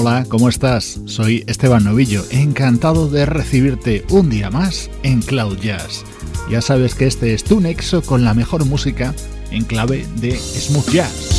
Hola, ¿cómo estás? Soy Esteban Novillo, encantado de recibirte un día más en Cloud Jazz. Ya sabes que este es tu nexo con la mejor música en clave de smooth jazz.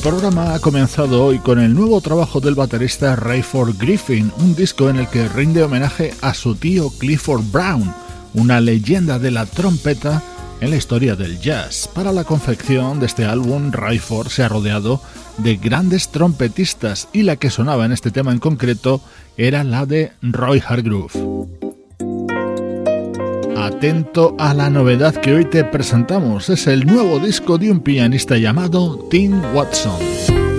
El programa ha comenzado hoy con el nuevo trabajo del baterista Rayford Griffin, un disco en el que rinde homenaje a su tío Clifford Brown, una leyenda de la trompeta en la historia del jazz. Para la confección de este álbum, Rayford se ha rodeado de grandes trompetistas y la que sonaba en este tema en concreto era la de Roy Hargrove. Atento a la novedad que hoy te presentamos, es el nuevo disco de un pianista llamado Tim Watson.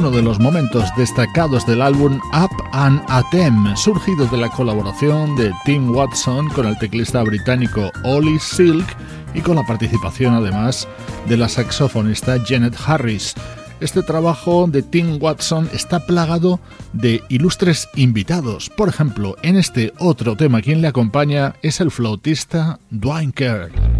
Uno de los momentos destacados del álbum Up and Atem, surgido de la colaboración de Tim Watson con el teclista británico Ollie Silk y con la participación además de la saxofonista Janet Harris. Este trabajo de Tim Watson está plagado de ilustres invitados. Por ejemplo, en este otro tema quien le acompaña es el flautista Dwayne Kerr.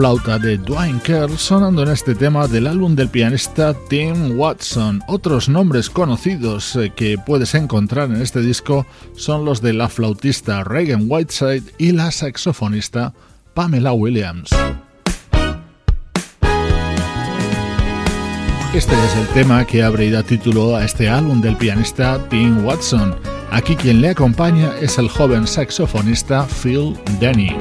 Flauta de Dwayne Kerr sonando en este tema del álbum del pianista Tim Watson. Otros nombres conocidos eh, que puedes encontrar en este disco son los de la flautista Reagan Whiteside y la saxofonista Pamela Williams. Este es el tema que abre y da título a este álbum del pianista Tim Watson. Aquí quien le acompaña es el joven saxofonista Phil Denny.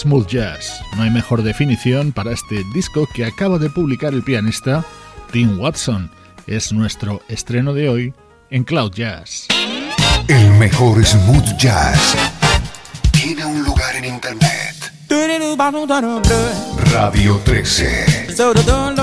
Smooth jazz. No hay mejor definición para este disco que acaba de publicar el pianista Tim Watson. Es nuestro estreno de hoy en Cloud Jazz. El mejor smooth jazz tiene un lugar en internet. Radio 13. 13.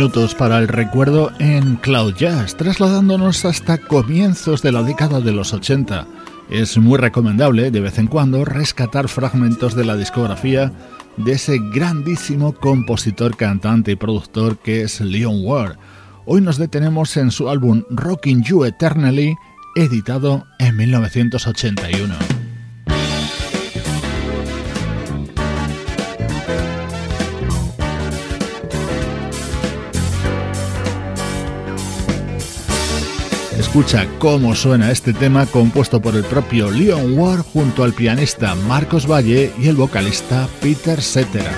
Minutos para el recuerdo en Cloud Jazz, trasladándonos hasta comienzos de la década de los 80. Es muy recomendable de vez en cuando rescatar fragmentos de la discografía de ese grandísimo compositor, cantante y productor que es Leon Ward. Hoy nos detenemos en su álbum Rocking You Eternally, editado en 1981. Escucha cómo suena este tema compuesto por el propio Leon Ward junto al pianista Marcos Valle y el vocalista Peter Cetera.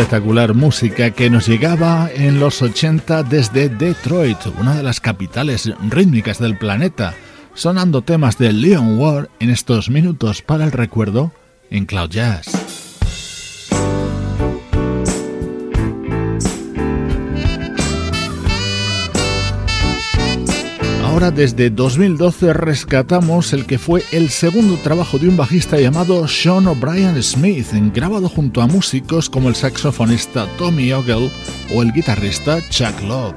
Espectacular música que nos llegaba en los 80 desde Detroit, una de las capitales rítmicas del planeta, sonando temas de Leon Ward en estos minutos para el recuerdo en Cloud Jazz. Ahora desde 2012 rescatamos el que fue el segundo trabajo de un bajista llamado Sean O'Brien Smith, grabado junto a músicos como el saxofonista Tommy Ogle o el guitarrista Chuck Love.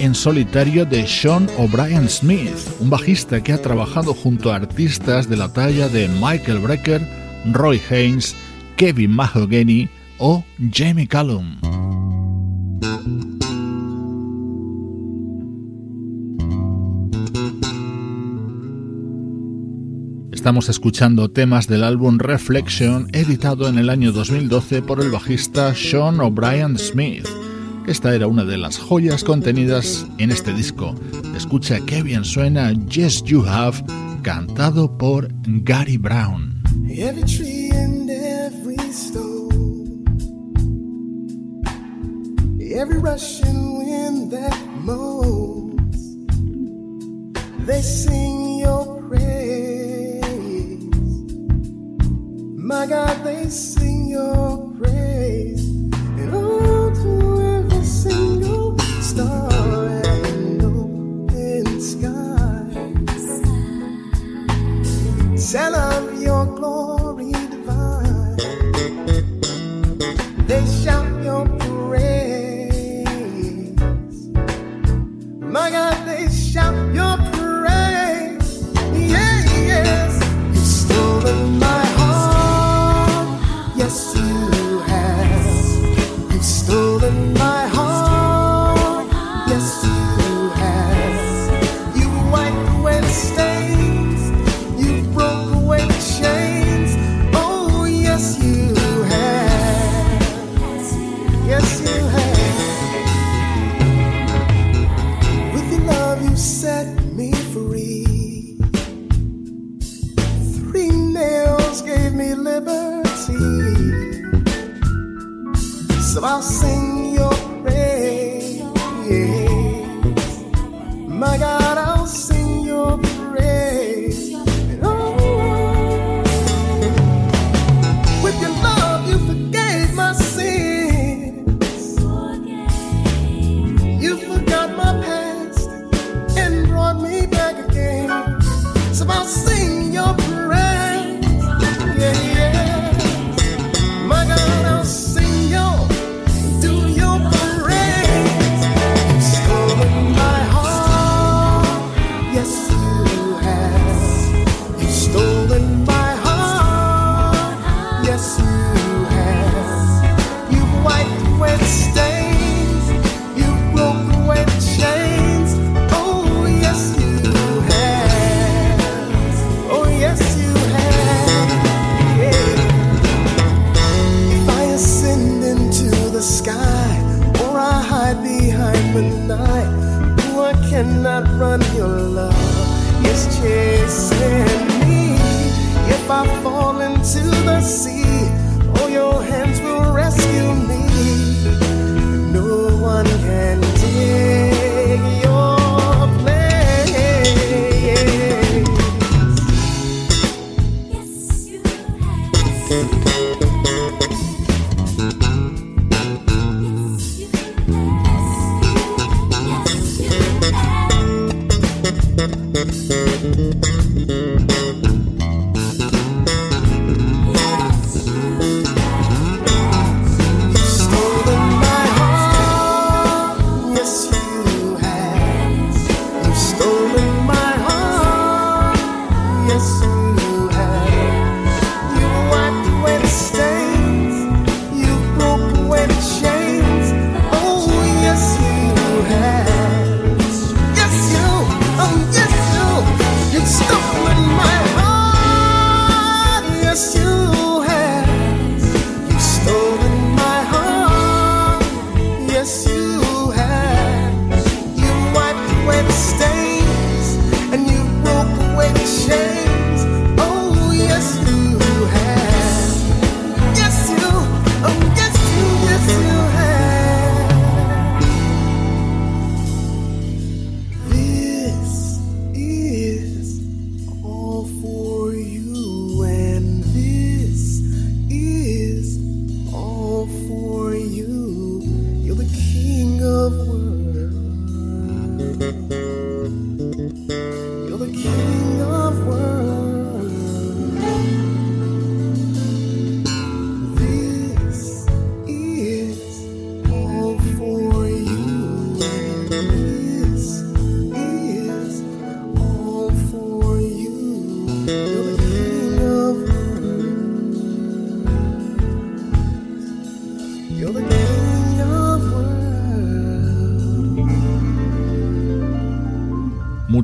en solitario de Sean O'Brien Smith, un bajista que ha trabajado junto a artistas de la talla de Michael Brecker, Roy Haynes, Kevin Mahogany o Jamie Callum. Estamos escuchando temas del álbum Reflection, editado en el año 2012 por el bajista Sean O'Brien Smith. Esta era una de las joyas contenidas en este disco. Escucha qué bien suena Yes You Have, cantado por Gary Brown. Every tree and every stone, every rushing wind that moans, they sing your praise. My God, they sing your praise.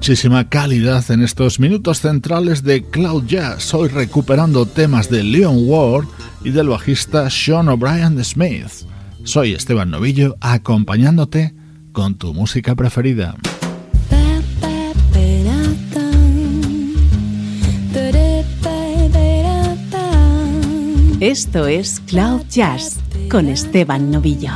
Muchísima calidad en estos minutos centrales de Cloud Jazz, hoy recuperando temas de Leon Ward y del bajista Sean O'Brien Smith. Soy Esteban Novillo acompañándote con tu música preferida. Esto es Cloud Jazz con Esteban Novillo.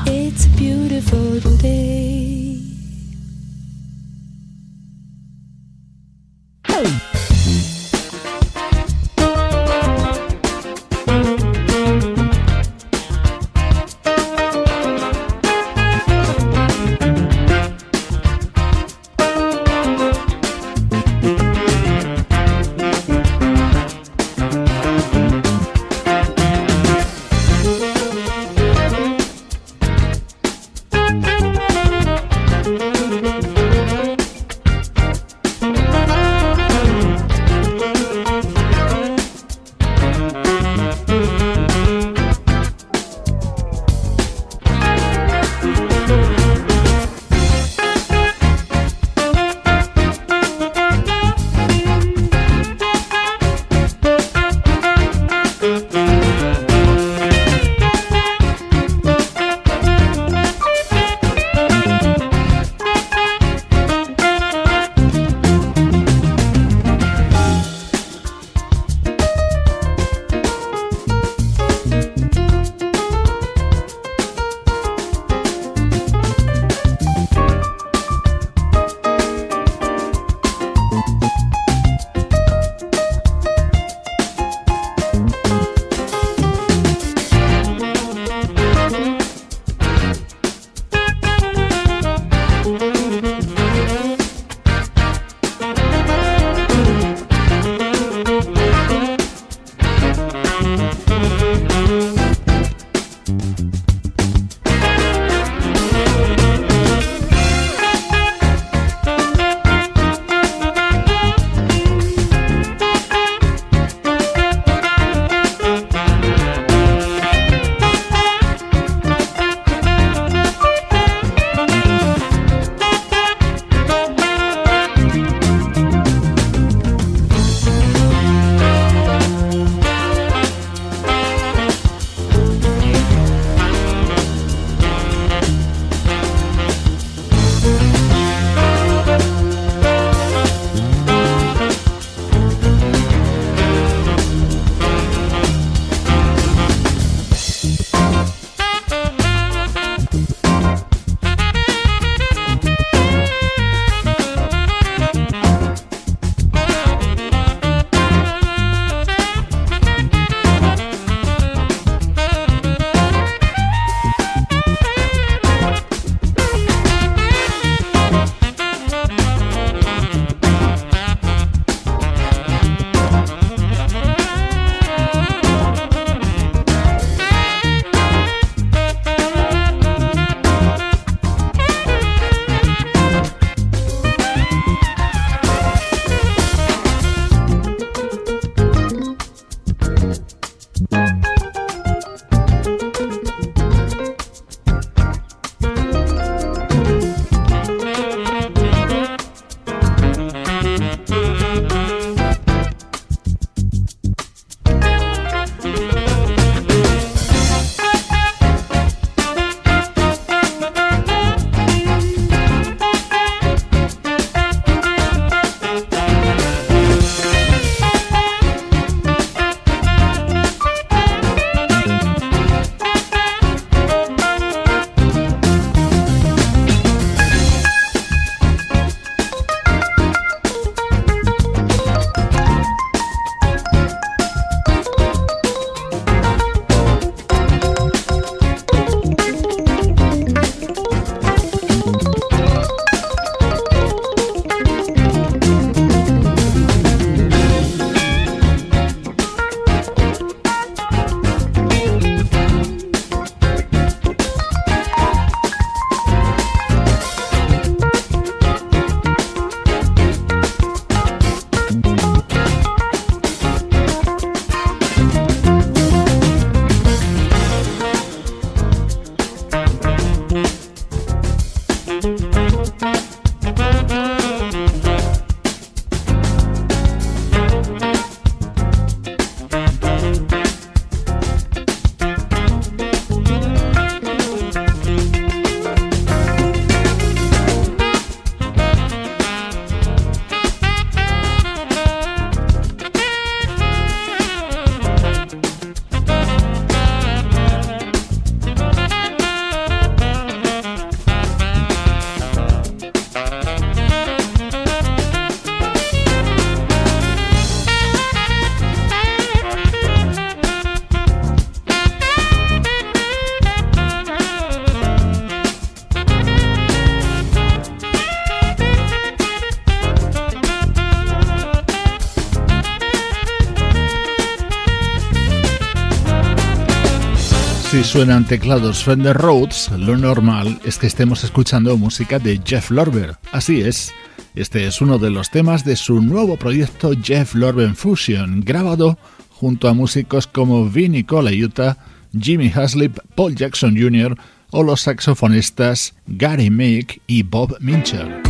suenan teclados Fender Rhodes, lo normal es que estemos escuchando música de Jeff Lorber. Así es, este es uno de los temas de su nuevo proyecto Jeff Lorber Fusion, grabado junto a músicos como Vinnie Colaiuta, Jimmy Haslip, Paul Jackson Jr. o los saxofonistas Gary Meek y Bob Mincher.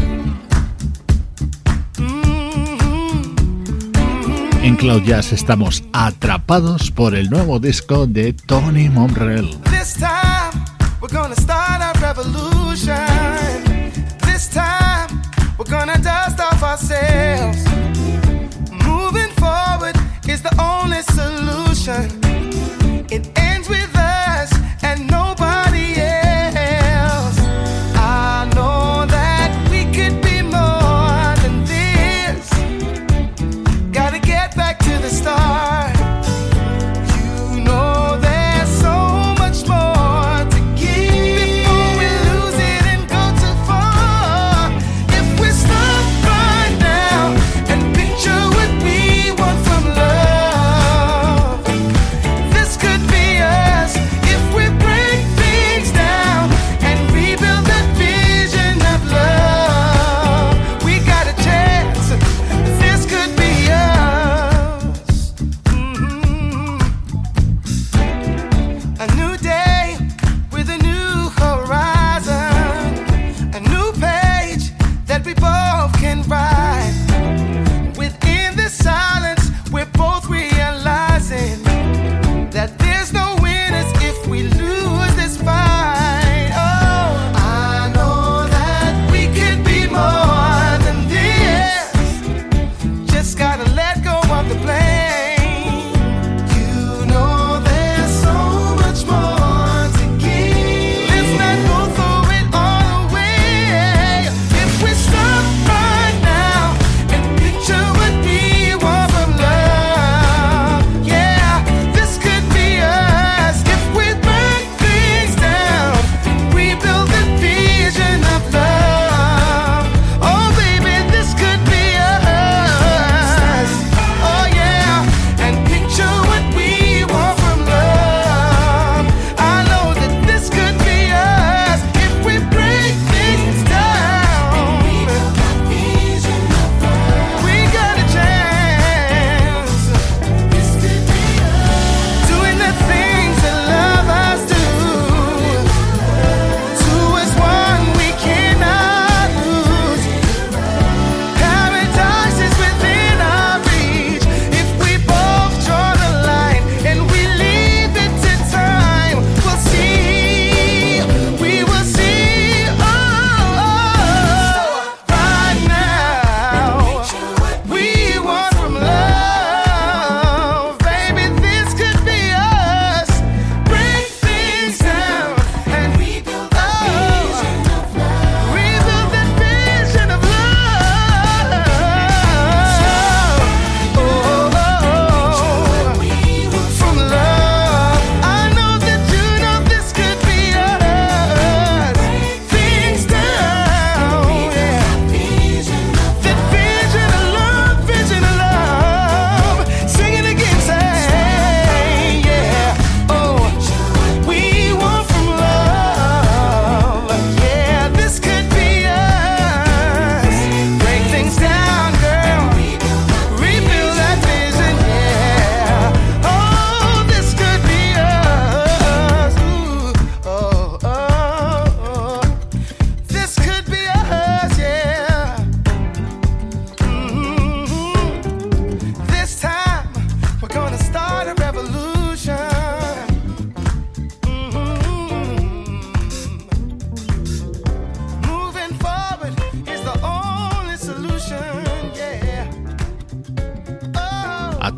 En Cloud Jazz estamos atrapados por el nuevo disco de Tony Monrell. This time we're gonna start a revolution. This time we're gonna dust off ourselves. Moving forward is the only solution.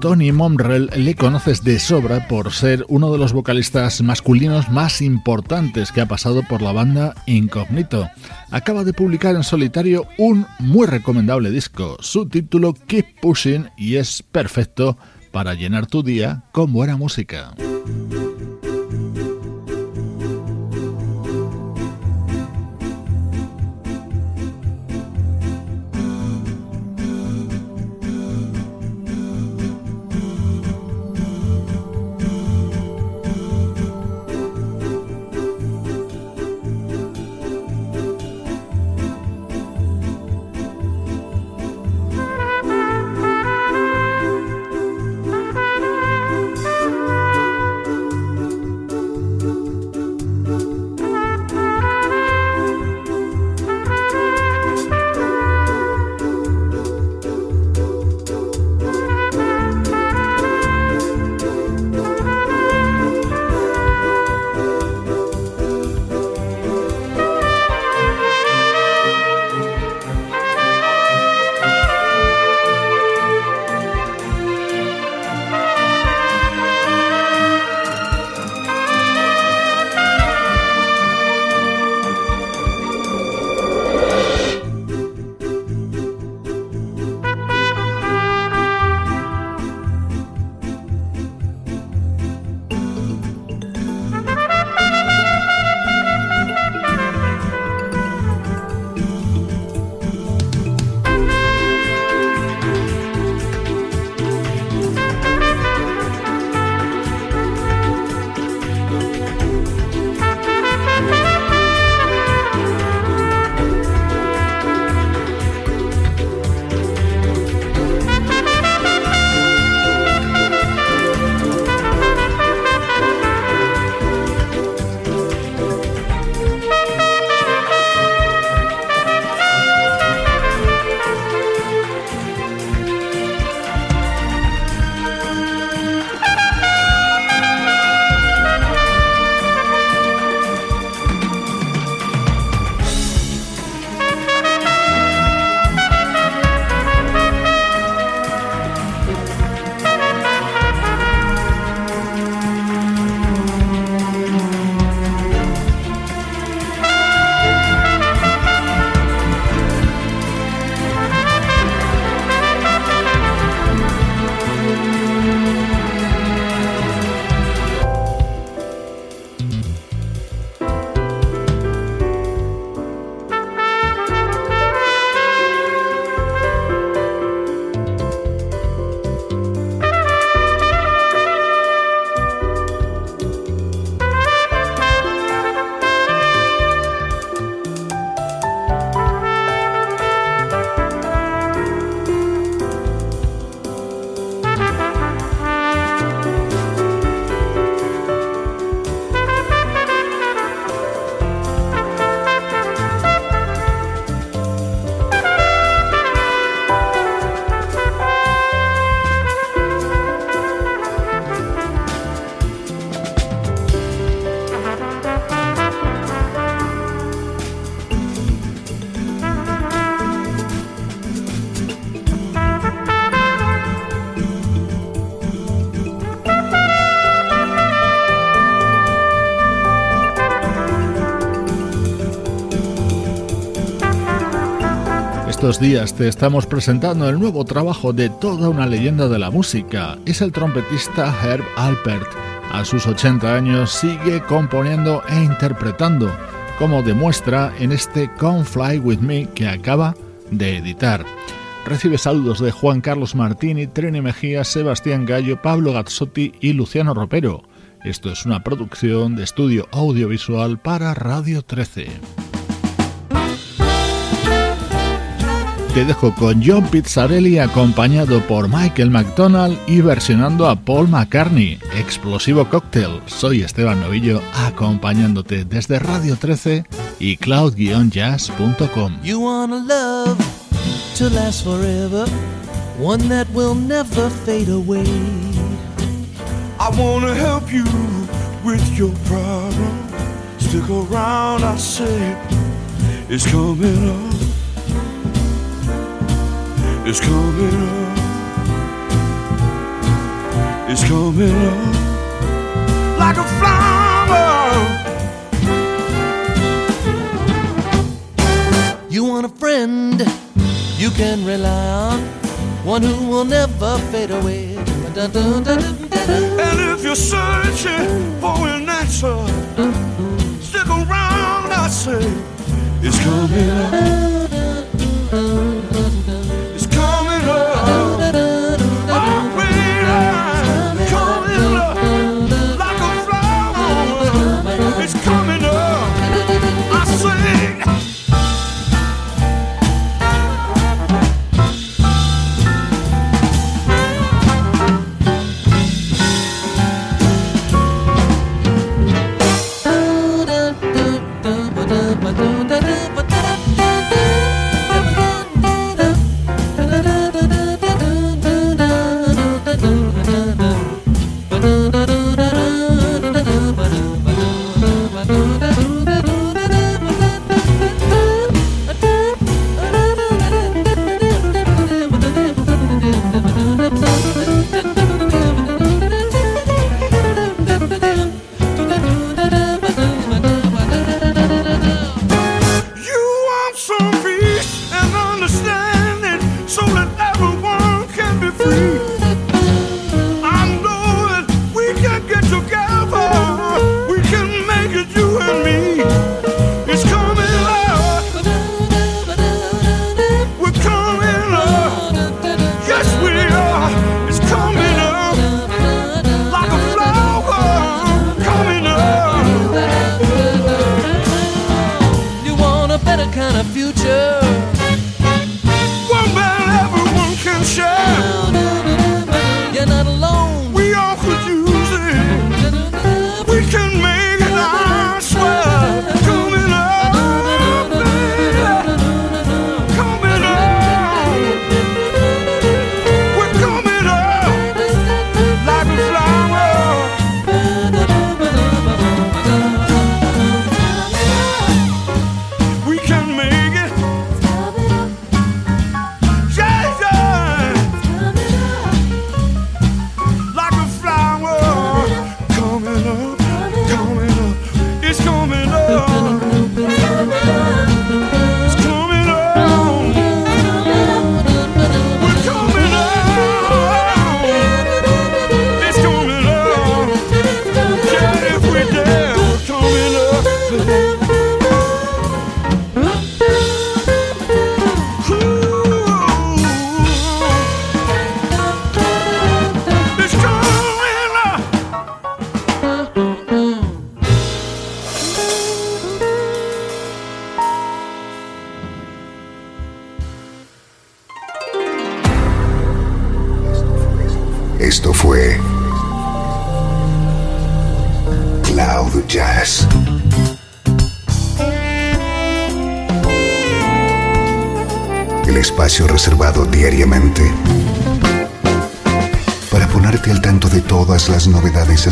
Tony Momrell le conoces de sobra por ser uno de los vocalistas masculinos más importantes que ha pasado por la banda Incognito. Acaba de publicar en solitario un muy recomendable disco. Su título Keep Pushing y es perfecto para llenar tu día con buena música. Estos días te estamos presentando el nuevo trabajo de toda una leyenda de la música. Es el trompetista Herb Alpert. A sus 80 años sigue componiendo e interpretando, como demuestra en este Come Fly With Me que acaba de editar. Recibe saludos de Juan Carlos Martini, Trini Mejía, Sebastián Gallo, Pablo Gazzotti y Luciano Ropero. Esto es una producción de estudio audiovisual para Radio 13. Te dejo con John Pizzarelli acompañado por Michael McDonald y versionando a Paul McCartney. Explosivo Cocktail. Soy Esteban Novillo acompañándote desde Radio 13 y cloud-jazz.com. You wanna love to last forever, one that will never fade away. I wanna help you with your problem. Stick around, I say it's coming up. It's coming up. It's coming up like a flower. You want a friend you can rely on, one who will never fade away. And if you're searching for an answer, stick around, I say it's coming up.